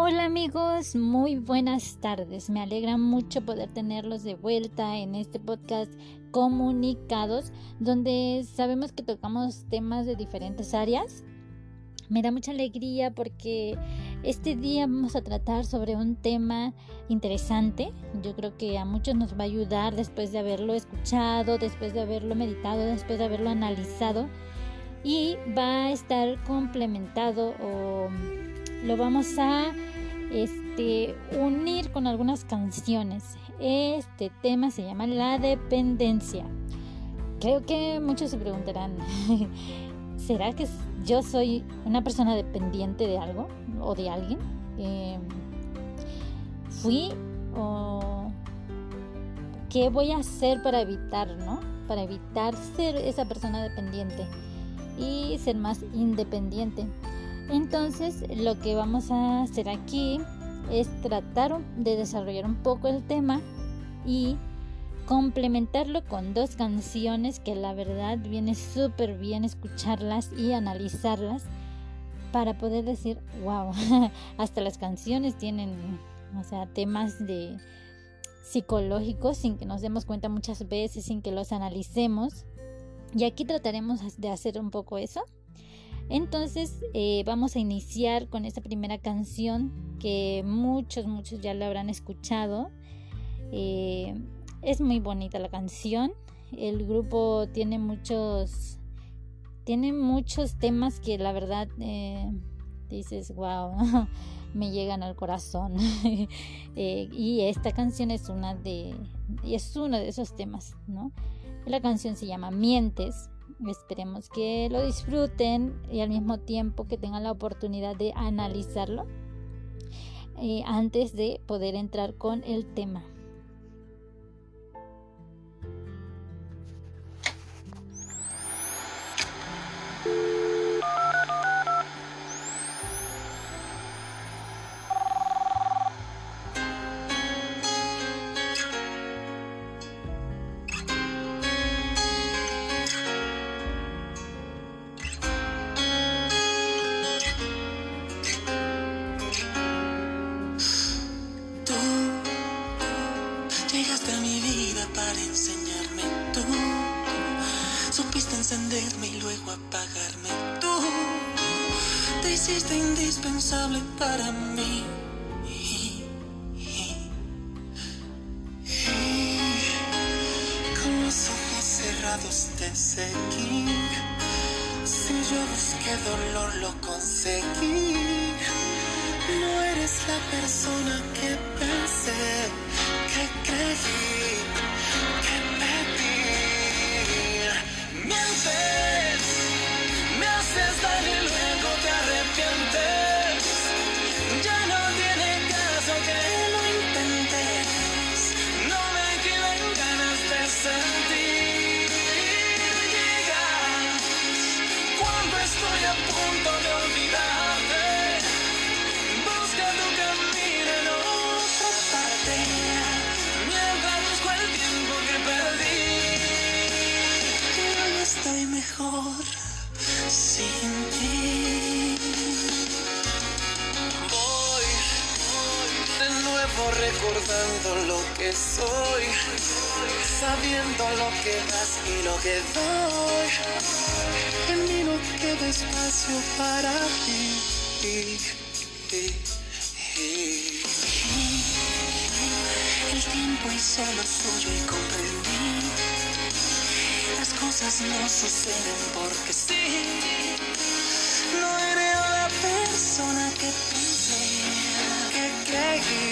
Hola amigos, muy buenas tardes. Me alegra mucho poder tenerlos de vuelta en este podcast Comunicados, donde sabemos que tocamos temas de diferentes áreas. Me da mucha alegría porque este día vamos a tratar sobre un tema interesante. Yo creo que a muchos nos va a ayudar después de haberlo escuchado, después de haberlo meditado, después de haberlo analizado. Y va a estar complementado o lo vamos a este, unir con algunas canciones. Este tema se llama La dependencia. Creo que muchos se preguntarán, ¿será que yo soy una persona dependiente de algo o de alguien? Em, ¿Fui o qué voy a hacer para evitar, no? Para evitar ser esa persona dependiente y ser más independiente. Entonces lo que vamos a hacer aquí es tratar de desarrollar un poco el tema y complementarlo con dos canciones que la verdad viene súper bien escucharlas y analizarlas para poder decir, wow, hasta las canciones tienen, o sea, temas de psicológicos sin que nos demos cuenta muchas veces, sin que los analicemos. Y aquí trataremos de hacer un poco eso. Entonces eh, vamos a iniciar con esta primera canción que muchos, muchos ya la habrán escuchado. Eh, es muy bonita la canción. El grupo tiene muchos, tiene muchos temas que la verdad eh, dices, wow, me llegan al corazón. y esta canción es una de, es uno de esos temas, ¿no? La canción se llama Mientes Esperemos que lo disfruten y al mismo tiempo que tengan la oportunidad de analizarlo eh, antes de poder entrar con el tema. Si yo busqué dolor, lo conseguí. No eres la persona que pensé, recordando lo que soy, sabiendo lo que das y lo que doy. En mí no queda espacio para ti. El tiempo hizo lo suyo y comprendí. Las cosas no suceden porque sí. No eres la persona que pensé, que creí.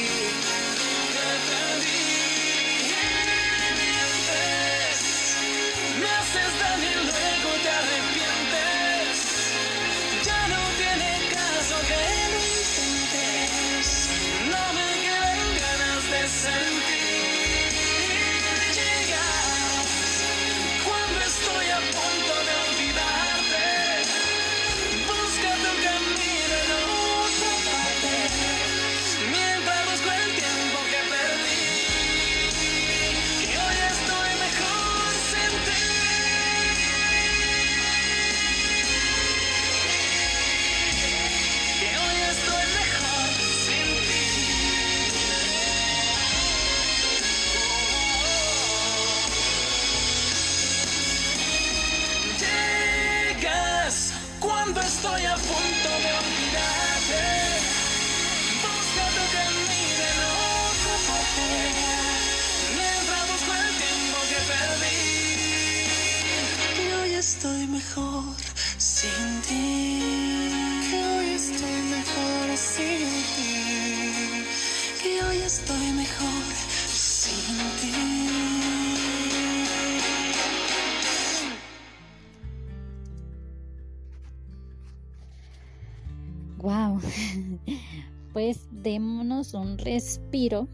Pues démonos un respiro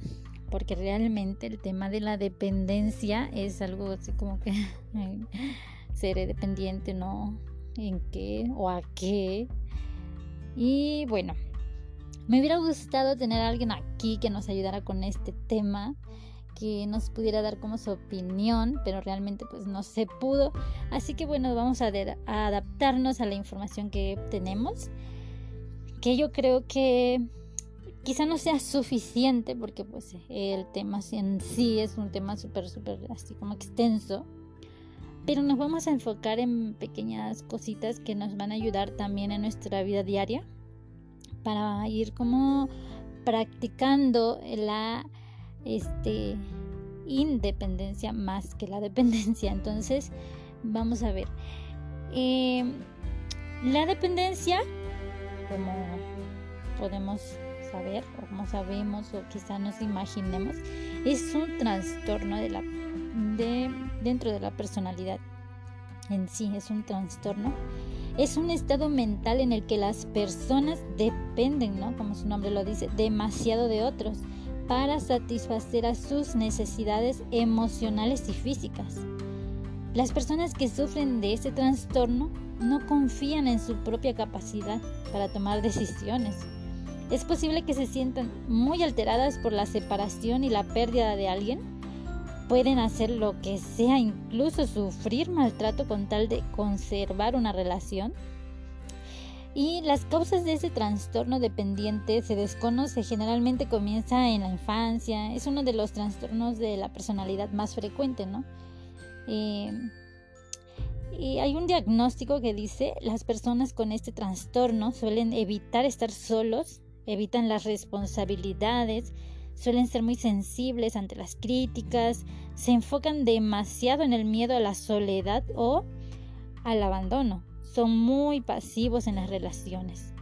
porque realmente el tema de la dependencia es algo así como que seré dependiente, ¿no? ¿En qué o a qué? Y bueno, me hubiera gustado tener a alguien aquí que nos ayudara con este tema, que nos pudiera dar como su opinión, pero realmente pues no se pudo. Así que bueno, vamos a, a adaptarnos a la información que tenemos, que yo creo que quizá no sea suficiente porque pues el tema en sí es un tema súper, súper así como extenso. Pero nos vamos a enfocar en pequeñas cositas que nos van a ayudar también en nuestra vida diaria para ir como practicando la este, independencia más que la dependencia. Entonces, vamos a ver. Em, la dependencia, como podemos saber o como sabemos o quizá nos imaginemos, es un trastorno de la, de, dentro de la personalidad en sí, es un trastorno. Es un estado mental en el que las personas dependen, ¿no? Como su nombre lo dice, demasiado de otros para satisfacer a sus necesidades emocionales y físicas. Las personas que sufren de este trastorno no confían en su propia capacidad para tomar decisiones es posible que se sientan muy alteradas por la separación y la pérdida de alguien. Pueden hacer lo que sea, incluso sufrir maltrato con tal de conservar una relación. Y las causas de ese trastorno dependiente se desconoce, generalmente comienza en la infancia, es uno de los trastornos de la personalidad más frecuente, ¿no? Eh, y hay un diagnóstico que dice, las personas con este trastorno suelen evitar estar solos evitan las responsabilidades, suelen ser muy sensibles ante las críticas, se enfocan demasiado en el miedo a la soledad o al abandono, son muy pasivos en las relaciones,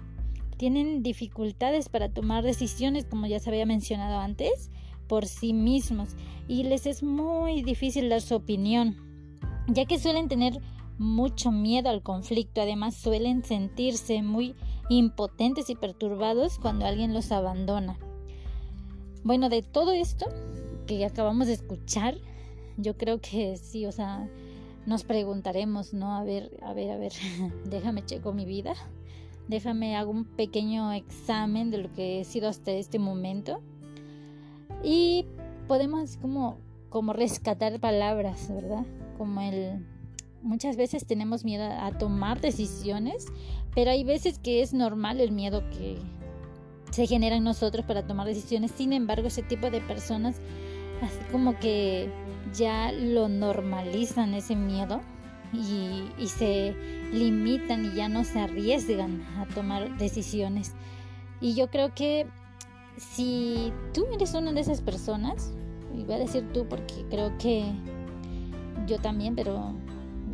tienen dificultades para tomar decisiones, como ya se había mencionado antes, por sí mismos y les es muy difícil dar su opinión, ya que suelen tener mucho miedo al conflicto, además suelen sentirse muy impotentes y perturbados cuando alguien los abandona. Bueno, de todo esto que acabamos de escuchar, yo creo que sí, o sea, nos preguntaremos, ¿no? A ver, a ver, a ver, déjame checo mi vida, déjame hago un pequeño examen de lo que he sido hasta este momento y podemos como, como rescatar palabras, ¿verdad? Como el muchas veces tenemos miedo a tomar decisiones, pero hay veces que es normal el miedo que se genera en nosotros para tomar decisiones. Sin embargo, ese tipo de personas así como que ya lo normalizan ese miedo y, y se limitan y ya no se arriesgan a tomar decisiones. Y yo creo que si tú eres una de esas personas, y voy a decir tú porque creo que yo también, pero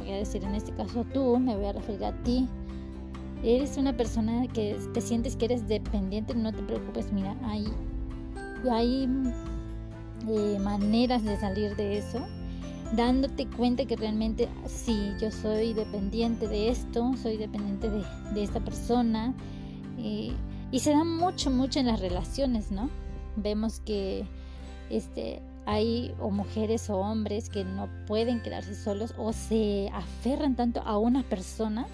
voy a decir en este caso tú, me voy a referir a ti. Eres una persona que te sientes que eres dependiente, no te preocupes, mira, hay, hay eh, maneras de salir de eso, dándote cuenta que realmente sí, yo soy dependiente de esto, soy dependiente de, esta persona. Eh, y se da mucho, mucho en las relaciones, ¿no? Vemos que este, hay o mujeres o hombres que no pueden quedarse solos o se aferran tanto a una persona.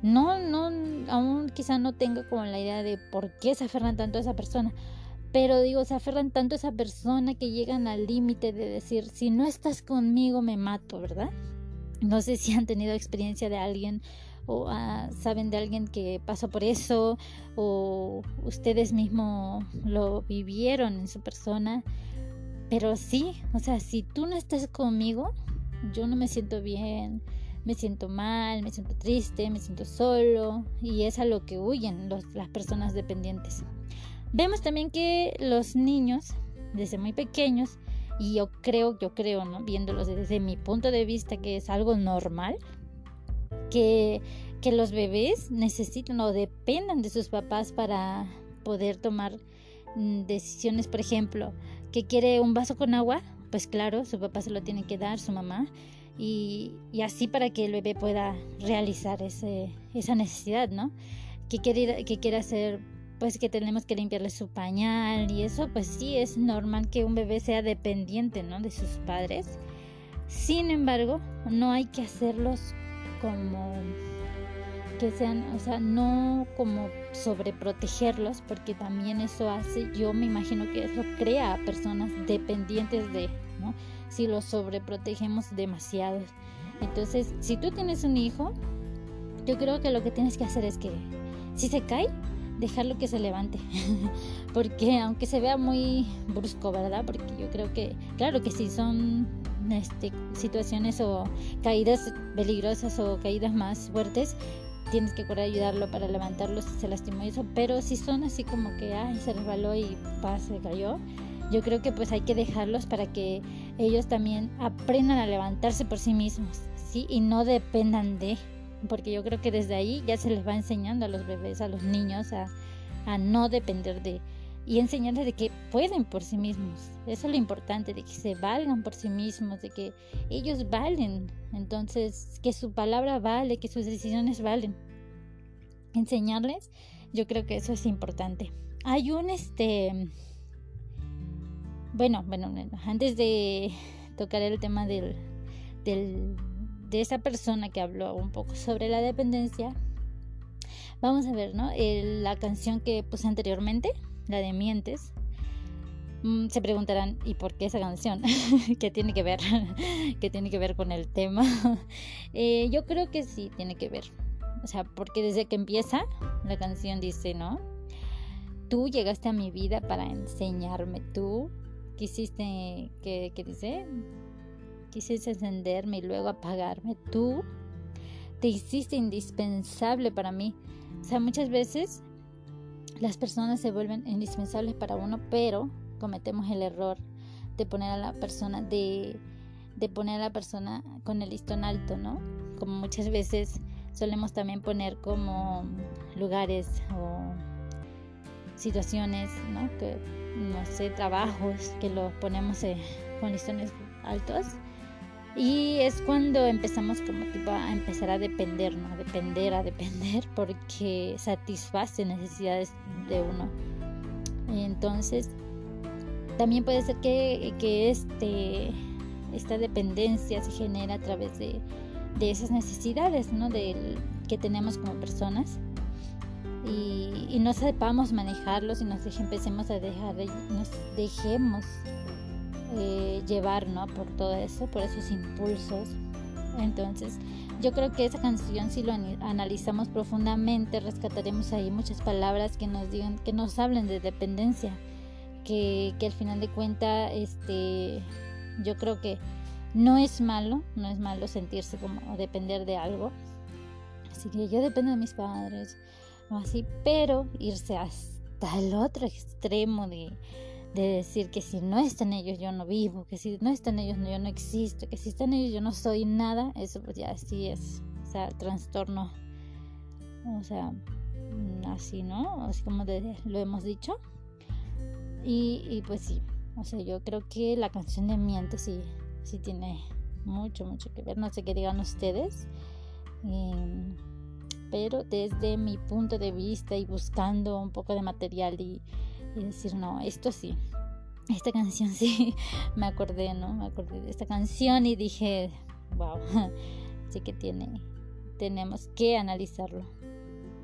No, no, aún quizá no tengo como la idea de por qué se aferran tanto a esa persona. Pero digo, se aferran tanto a esa persona que llegan al límite de decir, si no estás conmigo me mato, ¿verdad? No sé si han tenido experiencia de alguien o ah, saben de alguien que pasó por eso o ustedes mismos lo vivieron en su persona pero sí, o sea, si tú no estás conmigo, yo no me siento bien, me siento mal, me siento triste, me siento solo y es a lo que huyen las personas dependientes. Vemos también que los niños, desde muy pequeños, y yo creo, yo creo, ¿no? Viéndolos desde mi punto de vista que es algo normal, que, que los bebés necesitan o dependan de sus papás para poder tomar mm, decisiones, por ejemplo, que quiere un vaso con agua, pues claro, su papá se lo tiene que dar, su mamá, y, y así para que el bebé pueda realizar ese, esa necesidad, ¿no? Que quiere, que quiere hacer, pues que tenemos que limpiarle su pañal y eso, pues sí, es normal que un bebé sea dependiente, ¿no? De sus padres. Sin embargo, no hay que hacerlos como que sean, o sea, no como sobreprotegerlos, porque también eso hace, yo me imagino que eso crea a personas dependientes de, ¿no? Si los sobreprotegemos demasiado. Entonces, si tú tienes un hijo, yo creo que lo que tienes que hacer es que si se cae, dejarlo que se levante. porque aunque se vea muy brusco, ¿verdad? Porque yo creo que, claro que si son este, situaciones o caídas peligrosas o caídas más fuertes, tienes que correr a ayudarlo para levantarlo si se lastimó eso, pero si son así como que ay, se resbaló y pa, se cayó, yo creo que pues hay que dejarlos para que ellos también aprendan a levantarse por sí mismos, ¿sí? Y no dependan de, porque yo creo que desde ahí ya se les va enseñando a los bebés, a los niños a, a no depender de y enseñarles de que pueden por sí mismos. Eso es lo importante, de que se valgan por sí mismos, de que ellos valen. Entonces, que su palabra vale, que sus decisiones valen enseñarles, yo creo que eso es importante. Hay un este bueno, bueno, antes de tocar el tema del, del, de esa persona que habló un poco sobre la dependencia, vamos a ver, ¿no? la canción que puse anteriormente, la de Mientes, mm, se preguntarán, ¿y por qué esa canción? ¿Qué tiene que ver? ¿Qué tiene que ver con el tema? Eh, yo creo que sí tiene que ver. O sea, porque desde que empieza la canción dice, ¿no? Tú llegaste a mi vida para enseñarme, tú quisiste, ¿qué, qué dice? Quisiste encenderme y luego apagarme, tú te hiciste indispensable para mí. O sea, muchas veces las personas se vuelven indispensables para uno, pero cometemos el error de poner a la persona de, de poner a la persona con el listón alto, ¿no? Como muchas veces solemos también poner como lugares o situaciones, ¿no? Que, no sé, trabajos que los ponemos eh, con listones altos. Y es cuando empezamos como tipo a empezar a depender, ¿no? A depender, a depender, porque satisface necesidades de uno. Entonces, también puede ser que, que este, esta dependencia se genera a través de de esas necesidades ¿no? de, que tenemos como personas y, y no sepamos manejarlos y nos empecemos a dejar, nos dejemos eh, llevar ¿no? por todo eso, por esos impulsos. Entonces, yo creo que esa canción, si lo analizamos profundamente, rescataremos ahí muchas palabras que nos digan, que nos hablen de dependencia, que, que al final de cuentas, este, yo creo que no es malo, no es malo sentirse como depender de algo. Así que yo dependo de mis padres, o así, pero irse hasta el otro extremo de, decir que si no están ellos yo no vivo, que si no están ellos yo no existo, que si están ellos yo no soy nada, eso pues ya sí es, o sea, trastorno, o sea, mm, así, ¿no? Así como lo hemos dicho. Y, y, pues sí, o sea, yo creo que la canción de Miente sí sí tiene mucho, mucho que ver. No sé qué digan ustedes. Em, pero desde mi punto de vista y buscando un poco de material y, decir, no, esto sí, esta canción sí, me acordé, ¿no? Me acordé de esta canción y dije, wow, sí que tiene, tenemos que analizarlo.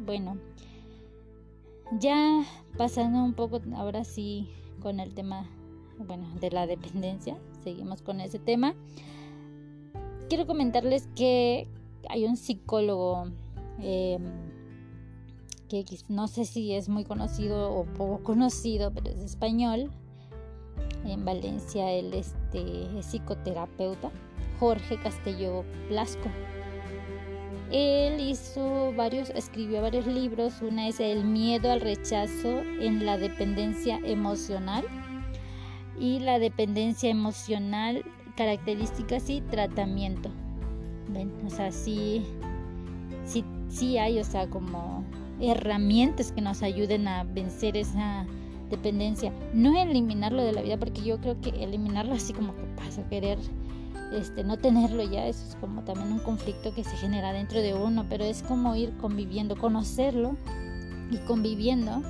Bueno, ya pasando un poco ahora sí con el tema, bueno, de la dependencia, seguimos con ese tema. Quiero comentarles que hay un psicólogo em, no sé si es muy conocido o poco conocido, pero es español. En Valencia él este, es psicoterapeuta, Jorge Castelló Blasco. Él hizo varios, escribió varios libros. Una es El miedo al rechazo en la dependencia emocional y la dependencia emocional, características y tratamiento. ¿Ven? O sea, sí, sí, sí hay, o sea, como herramientas que nos ayuden a vencer esa dependencia. No eliminarlo de la vida, porque yo creo que eliminarlo así como que pasa, querer este, no tenerlo ya, eso es como también un conflicto que se genera dentro de uno, pero es como ir conviviendo, conocerlo y conviviendo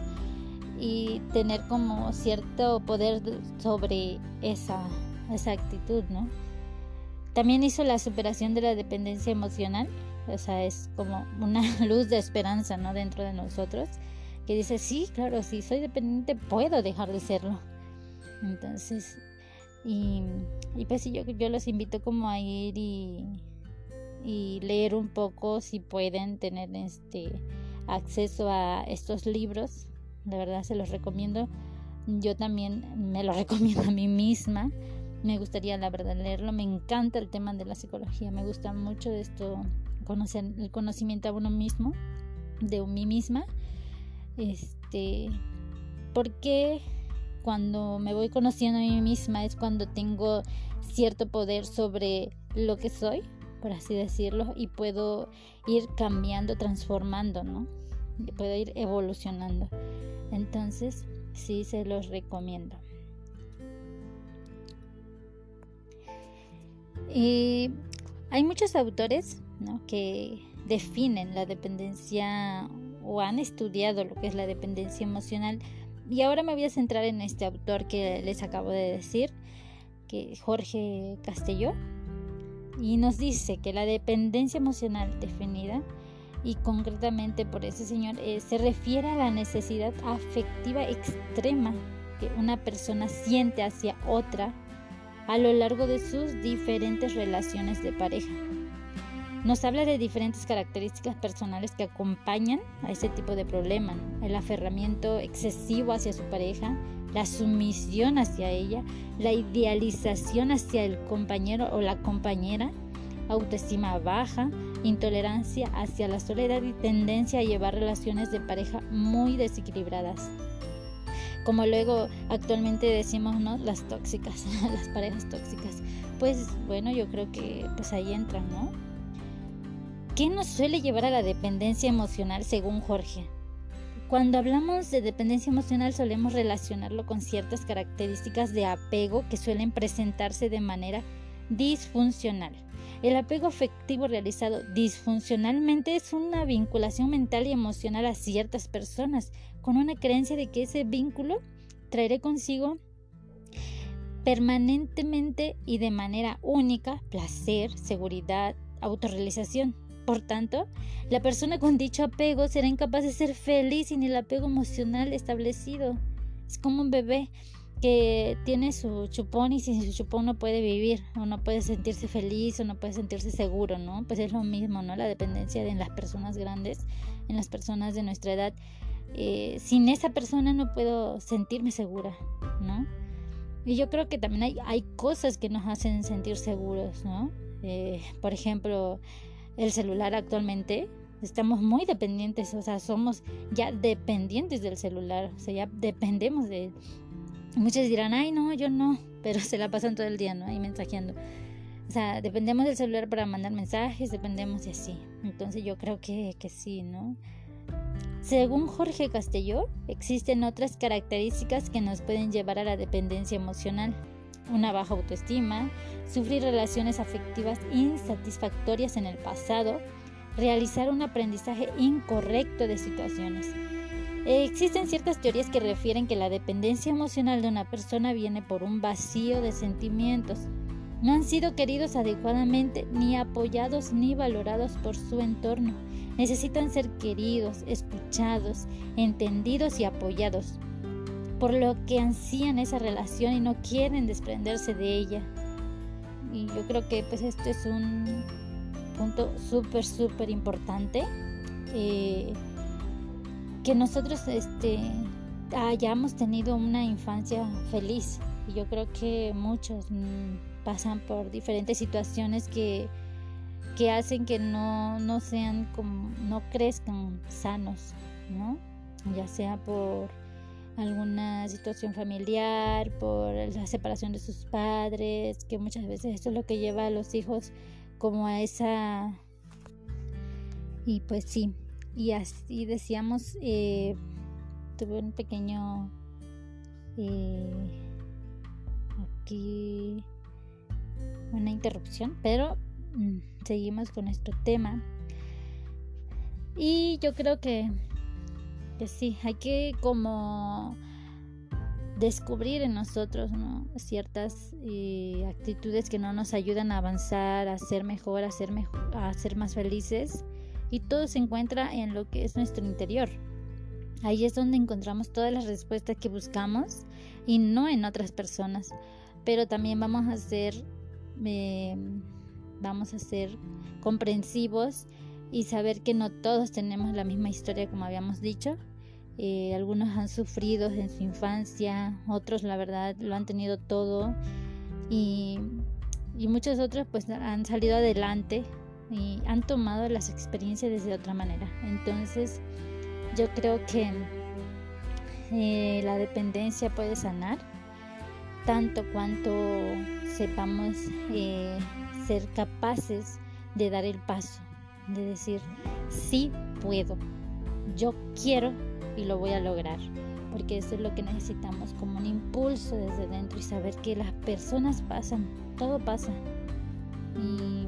y tener como cierto poder sobre esa, esa actitud, ¿no? También hizo la superación de la dependencia emocional, o sea, es como una luz de esperanza, ¿no? Dentro de nosotros, que dice, sí, claro, si soy dependiente puedo dejar de serlo. Entonces, y, y pues sí, yo, los invito como a ir y, leer un poco si pueden tener este acceso a estos libros. De verdad se los recomiendo. Yo también me lo recomiendo a mí misma. Me gustaría la verdad leerlo. Me encanta el tema de la psicología. Me gusta mucho esto, conocer el conocimiento a uno mismo, de mí misma. Este, porque cuando me voy conociendo a mí misma es cuando tengo cierto poder sobre lo que soy, por así decirlo, y puedo ir cambiando, transformando, ¿no? Puedo ir evolucionando. Entonces, sí se los recomiendo. Y hay muchos autores que definen la dependencia o han estudiado lo que es la dependencia emocional y ahora me voy a centrar en este autor que les acabo de decir, que Jorge Castelló, y nos dice que la dependencia emocional definida y concretamente por ese señor eh, se refiere a la necesidad afectiva extrema que una persona siente hacia otra a lo largo de sus diferentes relaciones de pareja. Nos habla de diferentes características personales que acompañan a ese tipo de problema. El aferramiento excesivo hacia su pareja, la sumisión hacia ella, la idealización hacia el compañero o la compañera, autoestima baja, intolerancia hacia la soledad y tendencia a llevar relaciones de pareja muy desequilibradas. Como luego actualmente decimos, ¿no? Las tóxicas, las parejas tóxicas. Pues bueno, yo creo que pues ahí entran, ¿no? ¿Qué nos suele llevar a la dependencia emocional según Jorge? Cuando hablamos de dependencia emocional solemos relacionarlo con ciertas características de apego que suelen presentarse de manera disfuncional. El apego afectivo realizado disfuncionalmente es una vinculación mental y emocional a ciertas personas con una creencia de que ese vínculo traerá consigo permanentemente y de manera única placer, seguridad, autorrealización. Por tanto, la persona con dicho apego será incapaz de ser feliz sin el apego emocional establecido. Es como un bebé que tiene su chupón y sin su chupón no puede vivir o no puede sentirse feliz o no puede sentirse seguro, ¿no? Pues es lo mismo, ¿no? La dependencia de en las personas grandes, en las personas de nuestra edad. Eh, sin esa persona no puedo sentirme segura, ¿no? Y yo creo que también hay, cosas que nos hacen sentir seguros, ¿no? Eh, por ejemplo, el celular actualmente, estamos muy dependientes, o sea, somos ya dependientes del celular, o sea, ya dependemos de él. Muchos dirán, ay, no, yo no, pero se la pasan todo el día, ¿no? Ahí mensajeando. O sea, dependemos del celular para mandar mensajes, dependemos de así. Entonces yo creo que, que sí, ¿no? Según Jorge Castelló, existen otras características que nos pueden llevar a la dependencia emocional una baja autoestima, sufrir relaciones afectivas insatisfactorias en el pasado, realizar un aprendizaje incorrecto de situaciones. Existen ciertas teorías que refieren que la dependencia emocional de una persona viene por un vacío de sentimientos. No han sido queridos adecuadamente, ni apoyados ni valorados por su entorno. Necesitan ser queridos, escuchados, entendidos y apoyados por lo que ansían esa relación y no quieren desprenderse de ella. Y yo creo que pues esto es un punto súper, súper importante. Eh, que nosotros este, hayamos tenido una infancia feliz. Y yo creo que muchos mm, pasan por diferentes situaciones que, que hacen que no, no sean como, no crezcan sanos, ¿no? Ya sea por alguna situación familiar, por la separación de sus padres, que muchas veces esto es lo que lleva a los hijos como a esa Y pues sí, y así decíamos, eh, tuve un pequeño... Eh, aquí una interrupción, pero mm, seguimos con nuestro tema. Y yo creo que, que sí, hay que como descubrir en nosotros ciertas eh, actitudes que no nos ayudan a avanzar, a ser mejor, a ser, mejor, a ser más felices. Y todo se encuentra en lo que es nuestro interior. Ahí es donde encontramos todas las respuestas que buscamos y no en otras personas. Pero también vamos a ser, eh, vamos a ser comprensivos y saber que no todos tenemos la misma historia como habíamos dicho eh, algunos han sufrido en su infancia, otros la verdad lo han tenido todo y, muchos otros pues han salido adelante y han tomado las experiencias desde otra manera. Entonces yo creo que eh, la dependencia puede sanar tanto cuanto sepamos eh, ser capaces de dar el paso, de decir, sí puedo, yo quiero y lo voy a lograr. Porque eso es lo que necesitamos, como un impulso desde dentro y saber que las personas pasan, todo pasa. Y,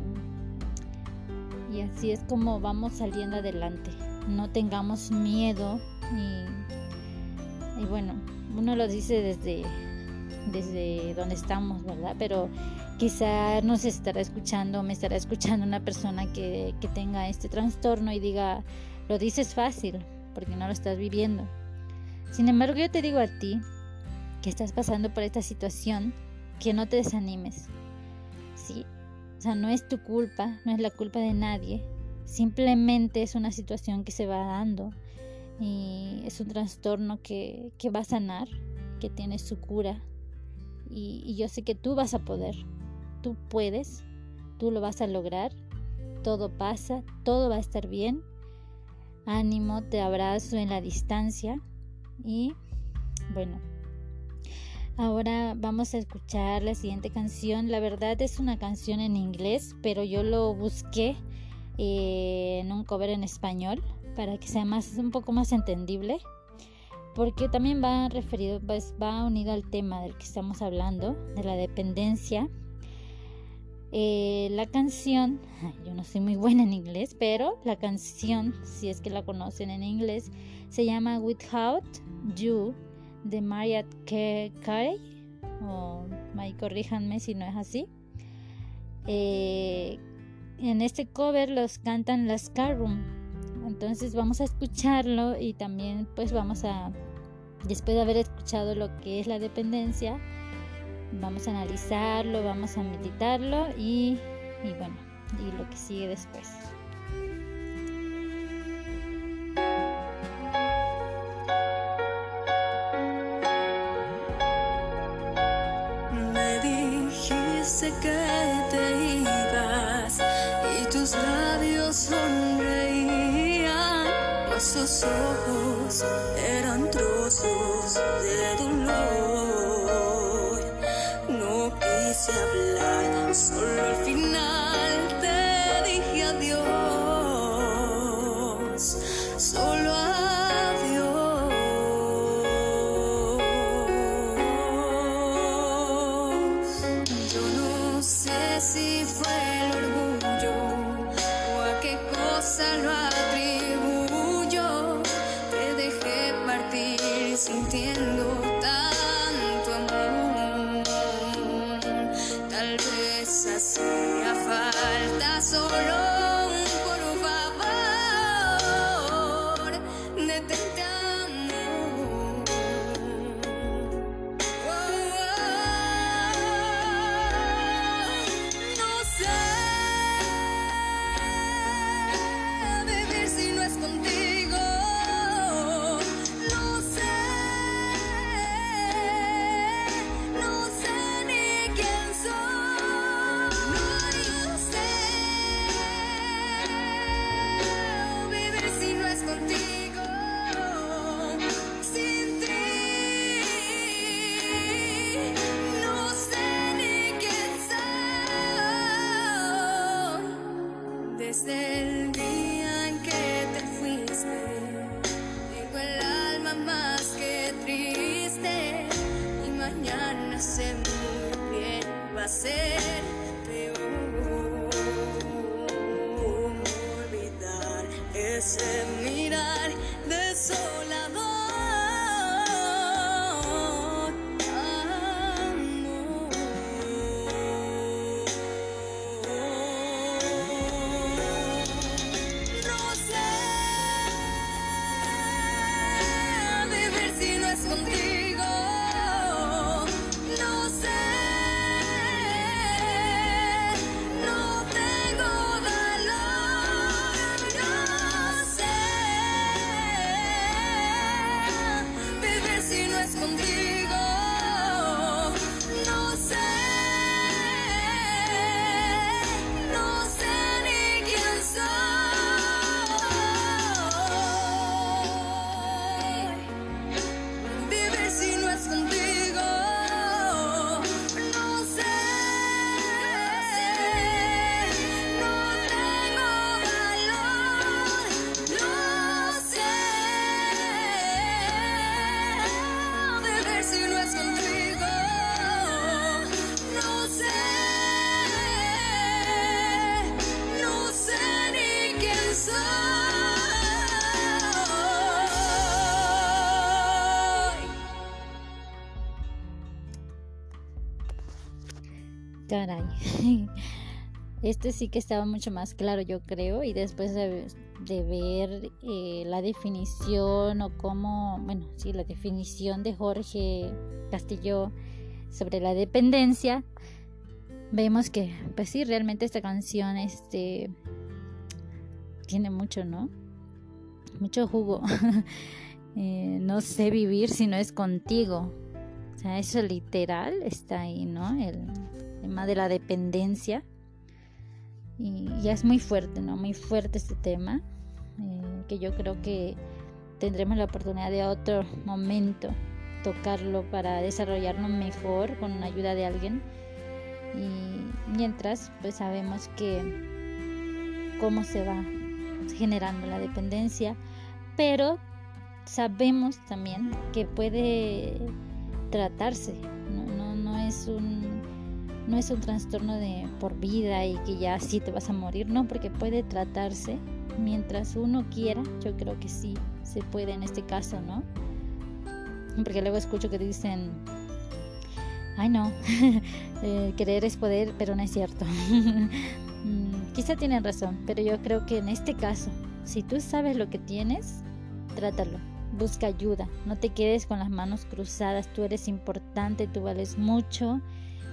así es como vamos saliendo adelante. No tengamos miedo y, y bueno, uno lo dice desde, desde donde estamos, ¿verdad? Pero quizá nos estará escuchando, me estará escuchando una persona que, que tenga este trastorno y diga, lo dices fácil, porque no lo estás viviendo. Sin embargo, yo te digo a ti que estás pasando por esta situación, que no te desanimes. Sí, o sea, no es tu culpa, no es la culpa de nadie. Simplemente es una situación que se va dando y es un trastorno que, que va a sanar, que tiene su cura. Y, y yo sé que tú vas a poder, tú puedes, tú lo vas a lograr. Todo pasa, todo va a estar bien ánimo, te abrazo en la distancia y bueno, ahora vamos a escuchar la siguiente canción. La verdad es una canción en inglés, pero yo lo busqué eh, en un cover en español para que sea más un poco más entendible porque también va referido pues va unido al tema del que estamos hablando de la dependencia eh, la canción, yo no soy muy buena en inglés, pero la canción, si es que la conocen en inglés, se llama Without You de Mariah Carey. O ahí corríjanme si no es así. Eh, en este cover los cantan las Room Entonces vamos a escucharlo y también pues vamos a, después de haber escuchado lo que es la dependencia, Vamos a analizarlo, vamos a meditarlo y, bueno, y lo que sigue después. Me dijiste que te ibas y tus labios sonreían, mas Este sí que estaba mucho más claro, yo creo, y después de, ver eh, la definición o cómo, bueno, sí, la definición de Jorge Castillo sobre la dependencia, vemos que, pues sí, realmente esta canción, este, tiene mucho, ¿no? Mucho jugo. Eh, no sé vivir si no es contigo. O sea, eso literal está ahí, ¿no? El tema de la dependencia y ya es muy fuerte, ¿no? Muy fuerte este tema, eh, que yo creo que tendremos la oportunidad de otro momento tocarlo para desarrollarnos mejor con la ayuda de alguien. Y mientras, pues sabemos que cómo se va generando la dependencia, pero sabemos también que puede tratarse, no, no, no es un no es un trastorno de por vida y que ya sí te vas a morir, no, porque puede tratarse mientras uno quiera, yo creo que sí se puede en este caso, ¿no? Porque luego escucho que dicen, ay no, eh, querer es poder, pero no es cierto. Mm, quizá tienen razón, pero yo creo que en este caso, si tú sabes lo que tienes, trátalo, busca ayuda, no te quedes con las manos cruzadas, tú eres importante, tú vales mucho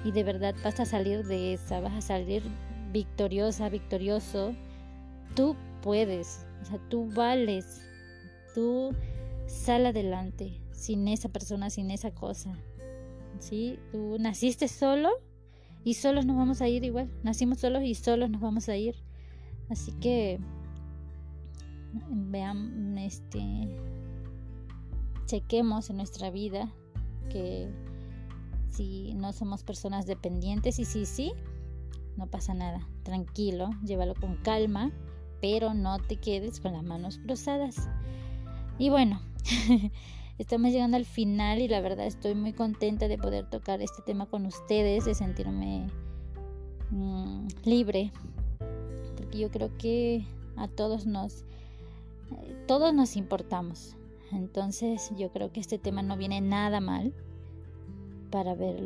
y de verdad vas a salir de esa, vas a salir victoriosa, victorioso. Tú puedes, o sea, tú vales, tú sal adelante sin esa persona, sin esa cosa. ¿Sí? Tú naciste solo y solos nos vamos a ir igual. Nacimos solos y solos nos vamos a ir. Así que vean, este, chequemos en nuestra vida que si no somos personas dependientes y sí, sí, no pasa nada, tranquilo, llévalo con calma, pero no te quedes con las manos cruzadas. Y bueno, estamos llegando al final y la verdad estoy muy contenta de poder tocar este tema con ustedes, de sentirme mm, libre, porque yo creo que a todos nos, todos nos importamos. Entonces yo creo que este tema no viene nada mal para ver,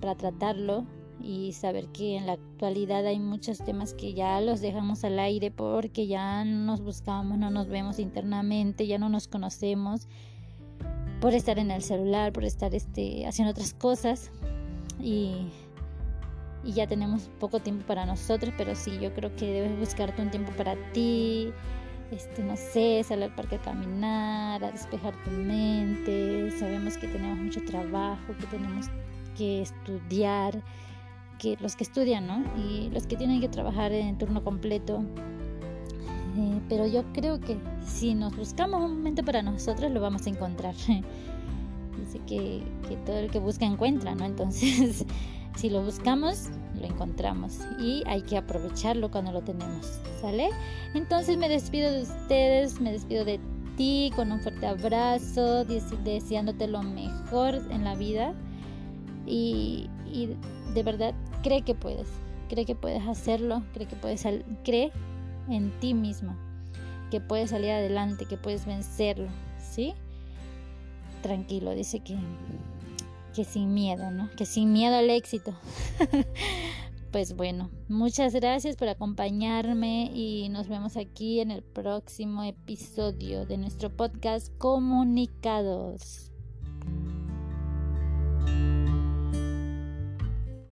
para tratarlo y saber que en la actualidad hay muchos temas que ya los dejamos al aire porque ya no nos buscamos, no nos vemos internamente, ya no nos conocemos por estar en el celular, por estar este, haciendo otras cosas y, y ya tenemos poco tiempo para nosotros, pero sí, yo creo que debes buscarte un tiempo para ti, este, no sé, salir al parque a caminar, a despejar tu mente. Sabemos que tenemos mucho trabajo, que tenemos que estudiar, que los que estudian, ¿no? Y los que tienen que trabajar en turno completo. Eh, pero yo creo que si nos buscamos un momento para nosotros, lo vamos a encontrar. Dice que, que todo el que busca encuentra, ¿no? Entonces, si lo buscamos, lo encontramos y hay que aprovecharlo cuando lo tenemos, ¿sale? Entonces me despido de ustedes, me despido de ti con un fuerte abrazo, deseándote lo mejor en la vida y, de verdad cree que puedes, cree que puedes hacerlo, cree que puedes, cree en ti mismo, que puedes salir adelante, que puedes vencerlo, ¿sí? Tranquilo, dice que que sin miedo, ¿no? Que sin miedo al éxito. pues bueno, muchas gracias por acompañarme y nos vemos aquí en el próximo episodio de nuestro podcast Comunicados.